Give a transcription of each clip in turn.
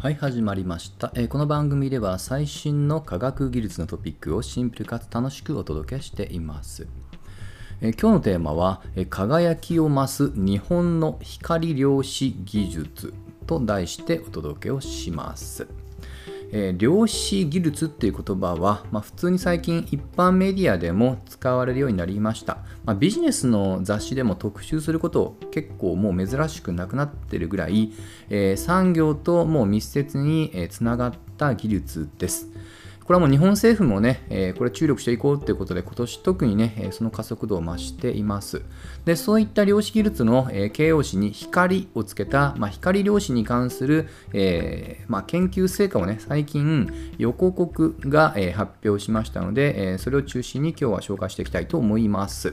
はい、始まりました、えーこの番組では最新の科学技術のトピックをシンプルかつ楽しくお届けしています。えー今日のテーマは、えー輝きを増す日本の光量子技術と題してお届けをします。えー量子技術っていう言葉は、まあ、普通に最近一般メディアでも使われるようになりました、まあ、ビジネスの雑誌でも特集すること結構もう珍しくなくなってるぐらい、えー産業ともう密接につながった技術です。これはもう日本政府もね、えこれ注力していこうということで、今年特にね、えその加速度を増しています。で、そういった量子技術の、え形容詞に光をつけた、まあ、光量子に関する、えまあ、研究成果をね、最近予告が、え発表しましたので、えそれを中心に今日は紹介していきたいと思います。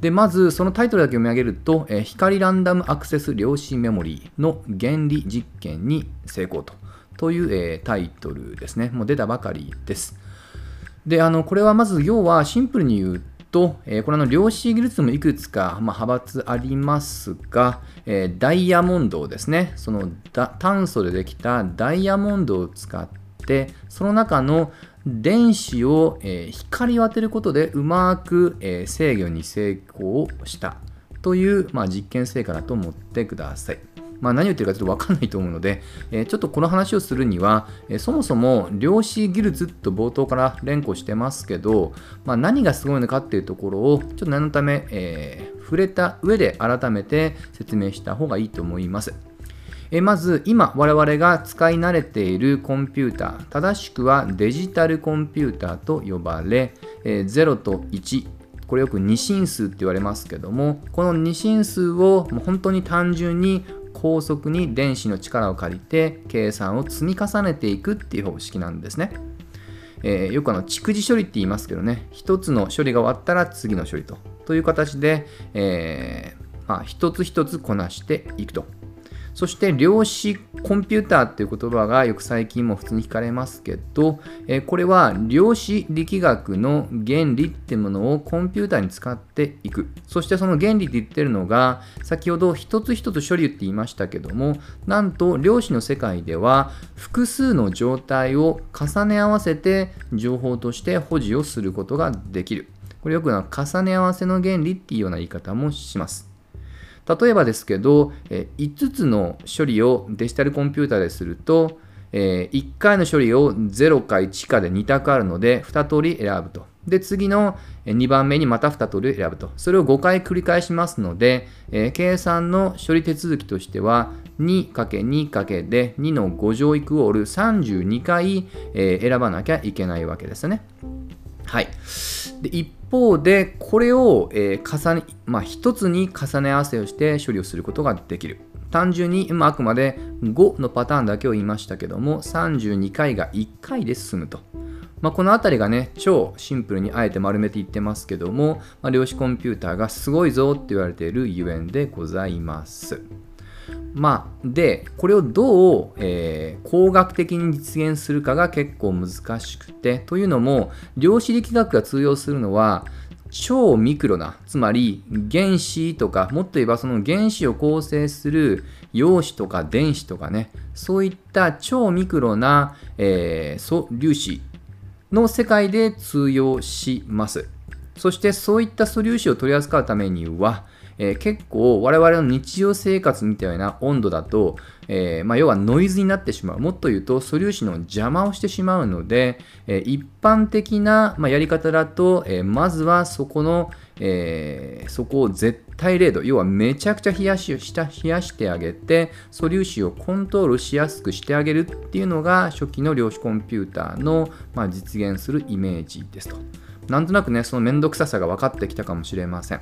で、まずそのタイトルだけ読み上げると、え光ランダムアクセス量子メモリーの原理実験に成功と。という、えータイトルですね。もう出たばかりです。で、あの、これはまず要はシンプルに言うと、えーこれあの量子技術もいくつか、まあ、派閥ありますが、えーダイヤモンドをですね、その炭素でできたダイヤモンドを使って、その中の電子を、えー光を当てることでうまく、え制御に成功したという、まあ、実験成果だと思ってください。まあ、何を言ってるかちょっと分かんないと思うので、えーちょっとこの話をするには、えーそもそも量子技術と冒頭から連呼してますけど、まあ、何がすごいのかっていうところをちょっと念のため、えー触れた上で改めて説明した方がいいと思います。えまず今我々が使い慣れているコンピューター正しくはデジタルコンピューターと呼ばれ、え0と1これよく二進数って言われますけどもこの二進数をもう本当に単純に高速に電子の力を借りて計算を積み重ねていくっていう方式なんですね。えーよくあの蓄次処理って言いますけどね一つの処理が終わったら次の処理とという形で、えーまあ、一つ一つこなしていくとそして量子コンピューターっていう言葉がよく最近も普通に聞かれますけど、えこれは量子力学の原理っていうものをコンピューターに使っていく。そしてその原理って言ってるのが、先ほど一つ一つ処理って言いましたけども、なんと量子の世界では複数の状態を重ね合わせて情報として保持をすることができる。これよく重ね合わせの原理っていうような言い方もします。例えばですけど、5つの処理をデジタルコンピュータですると、1回の処理を0か1かで2択あるので2通り選ぶと。で、次の2番目にまた2通り選ぶと。それを5回繰り返しますので、計算の処理手続きとしては 2×2× で2の5乗イコール32回、選ばなきゃいけないわけですね。はい。で一方で、これを、えー重ね、まあ、一つに重ね合わせをして処理をすることができる。単純に、まあ、あくまで5のパターンだけを言いましたけども、32回が1回で進むと。まあ、このあたりがね、超シンプルにあえて丸めて言ってますけども、まあ、量子コンピューターがすごいぞって言われているゆえんでございます。まあ、で、これをどう、えー工学的に実現するかが結構難しくて、というのも、量子力学が通用するのは、超ミクロな、つまり原子とか、もっと言えばその原子を構成する陽子とか電子とかね、そういった超ミクロな、えー素粒子の世界で通用します。そしてそういった素粒子を取り扱うためには、えー結構我々の日常生活みたいな温度だと、えーまあ、要はノイズになってしまう。もっと言うと素粒子の邪魔をしてしまうので、えー一般的な、まあ、やり方だと、えまずはそこの、えそこを絶対0度、要はめちゃくちゃ冷やしした冷やしてあげて、素粒子をコントロールしやすくしてあげるっていうのが初期の量子コンピューターの、まあ、実現するイメージですと。なんとなくね、その面倒くささが分かってきたかもしれません。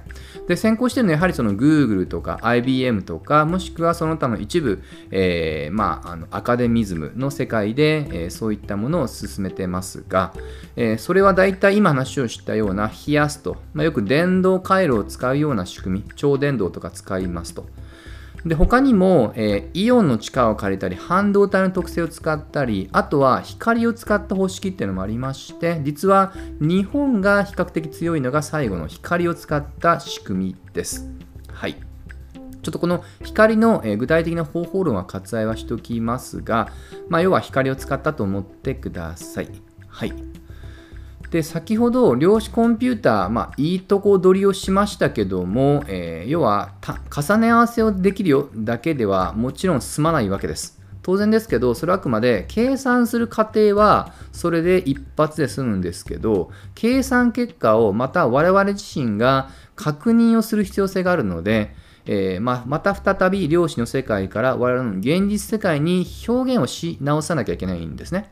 で、先行してるのはやはりその Google とか IBM とか、もしくはその他の一部、えーまあ、あのアカデミズムの世界で、えーそういったものを進めてますが、えーそれは大体今話をしたような冷やすと、まあ、よく電動回路を使うような仕組み、超電導とか使いますと。で他にも、えーイオンの力を借りたり半導体の特性を使ったりあとは光を使った方式っていうのもありまして実は日本が比較的強いのが最後の光を使った仕組みです。はいちょっとこの光の、具体的な方法論は割愛はしておきますが、まあ、要は光を使ったと思ってください。はい。で先ほど量子コンピューター、まあ、いいとこ取りをしましたけども、えー、要は重ね合わせをできるよだけではもちろん済まないわけです。当然ですけど、それはあくまで計算する過程はそれで一発で済むんですけど、計算結果をまた我々自身が確認をする必要性があるので、えー、ままた再び量子の世界から我々の現実世界に表現をし直さなきゃいけないんですね。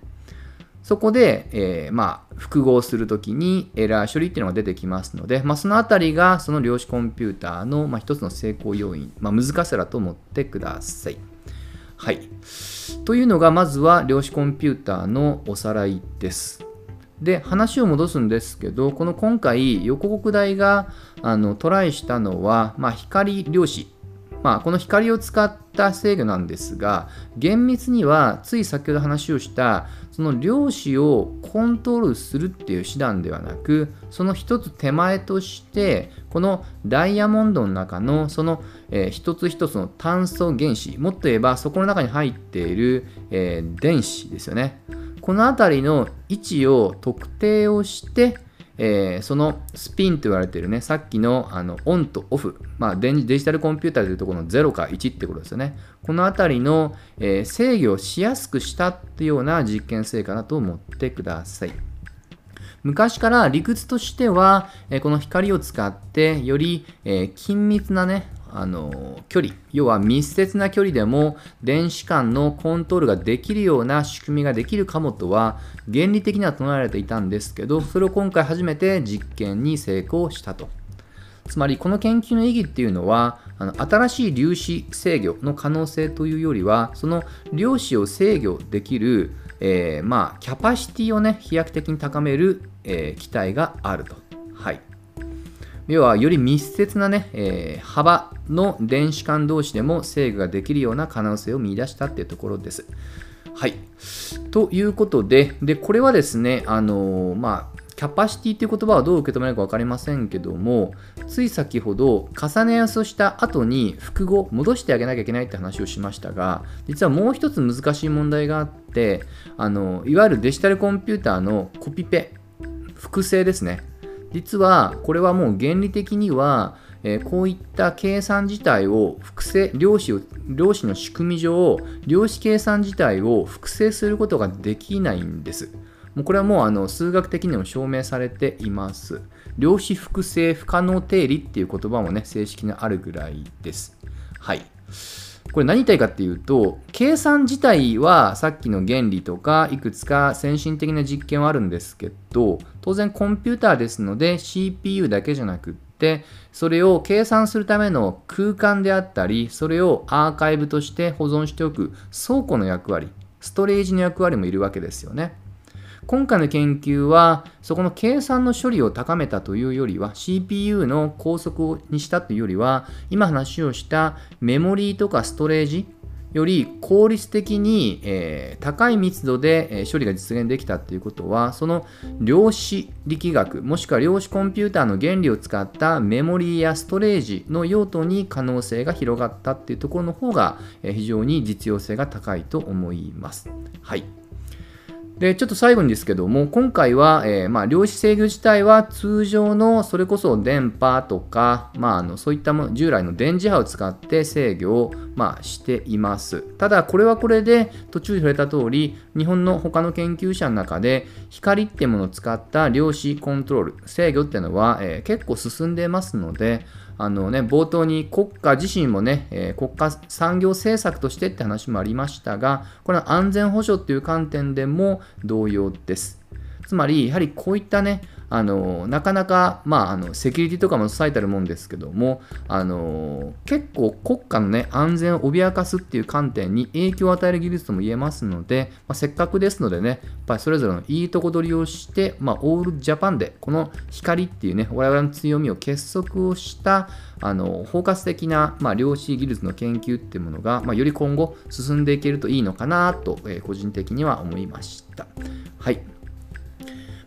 そこで、えー、まあ、複合するときにエラー処理っていうのが出てきますので、まあ、そのあたりがその量子コンピューターの、まあ、一つの成功要因、まあ、難しさだと思ってください。はい。というのが、まずは量子コンピューターのおさらいです。で、話を戻すんですけど、この今回、横国大があのトライしたのは、まあ、光量子。まあ、この光を使った制御なんですが、厳密には、つい先ほど話をした、その量子をコントロールするっていう手段ではなくその一つ手前としてこのダイヤモンドの中のその、えー、一つ一つの炭素原子もっと言えばそこの中に入っている、えー、電子ですよね。この辺りの位置を特定をしてえー、そのスピンと言われているね、さっきのあのオンとオフ、まあ、デジタルコンピューターでいうところの0か1ってことですよね。このあたりの、えー、制御をしやすくしたっていうような実験成果だと思ってください。昔から理屈としては、えこの光を使ってより、え緊密なね、あの距離。要は密接な距離でも電子間のコントロールができるような仕組みができるかもとは原理的には唱えられていたんですけどそれを今回初めて実験に成功したと。つまりこの研究の意義っていうのはあの新しい粒子制御の可能性というよりはその量子を制御できる、えー、まあ、キャパシティをね飛躍的に高める、えー、期待があると。はい。要はより密接なね、えー、幅の電子間同士でも制御ができるような可能性を見出したっていうところです。はい。ということで、で、これはですね、あのー、まあ、キャパシティという言葉はどう受け止めるか分かりませんけども、つい先ほど重ね合わせをした後に複合、戻してあげなきゃいけないって話をしましたが、実はもう一つ難しい問題があって、あのいわゆるデジタルコンピューターのコピペ、複製ですね。実はこれはもう原理的には、えー、こういった計算自体を複製量子を量子の仕組み上量子計算自体を複製することができないんです。もうこれはもうあの数学的にも証明されています。量子複製不可能定理っていう言葉もね正式にあるぐらいです。はい。これ何言いたいかっていうと、計算自体はさっきの原理とかいくつか先進的な実験はあるんですけど、当然コンピューターですので CPU だけじゃなくって、それを計算するための空間であったり、それをアーカイブとして保存しておく倉庫の役割、ストレージの役割もいるわけですよね。今回の研究は、そこの計算の処理を高めたというよりは、CPU の高速にしたというよりは、今話をしたメモリーとかストレージより効率的に、えー、高い密度で、え、処理が実現できたということは、その量子力学、もしくは量子コンピューターの原理を使ったメモリーやストレージの用途に可能性が広がったっていうところの方が、え、非常に実用性が高いと思います。はい。で、ちょっと最後にですけども、今回は、えー、まあ、量子制御自体は通常の、それこそ電波とか、まあ、あのそういったも、従来の電磁波を使って制御を、まあ、しています。ただ、これはこれで、途中で触れた通り、日本の他の研究者の中で、光ってものを使った量子コントロール、制御っていうのは、えー、結構進んでますので、あのね、冒頭に国家自身もね、えー、国家産業政策としてって話もありましたが、これは安全保障っていう観点でも同様です。つまり、やはりこういったね、あのなかなか、まあ、あのセキュリティとかも最たるもんですけどもあの結構国家の、ね、安全を脅かすっていう観点に影響を与える技術とも言えますので、まあ、せっかくですのでねやっぱりそれぞれのいいとこ取りをして、まあ、オールジャパンでこの光っていうね我々の強みを結束をしたあの包括的な、まあ、量子技術の研究っていうものが、まあ、より今後進んでいけるといいのかなと、えー、個人的には思いました。はい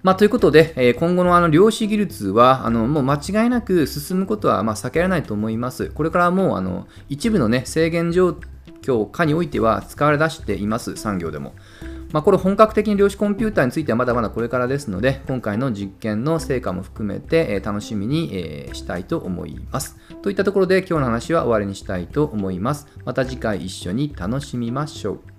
まあ、ということで、えー今後のあの量子技術はあのもう間違いなく進むことはま避けられないと思います。これからもうあの一部の、ね、制限状況下においては使われ出しています、産業でも。まあ、これ本格的に量子コンピューターについてはまだまだこれからですので、今回の実験の成果も含めて、え楽しみに、えしたいと思います。といったところで今日の話は終わりにしたいと思います。また次回一緒に楽しみましょう。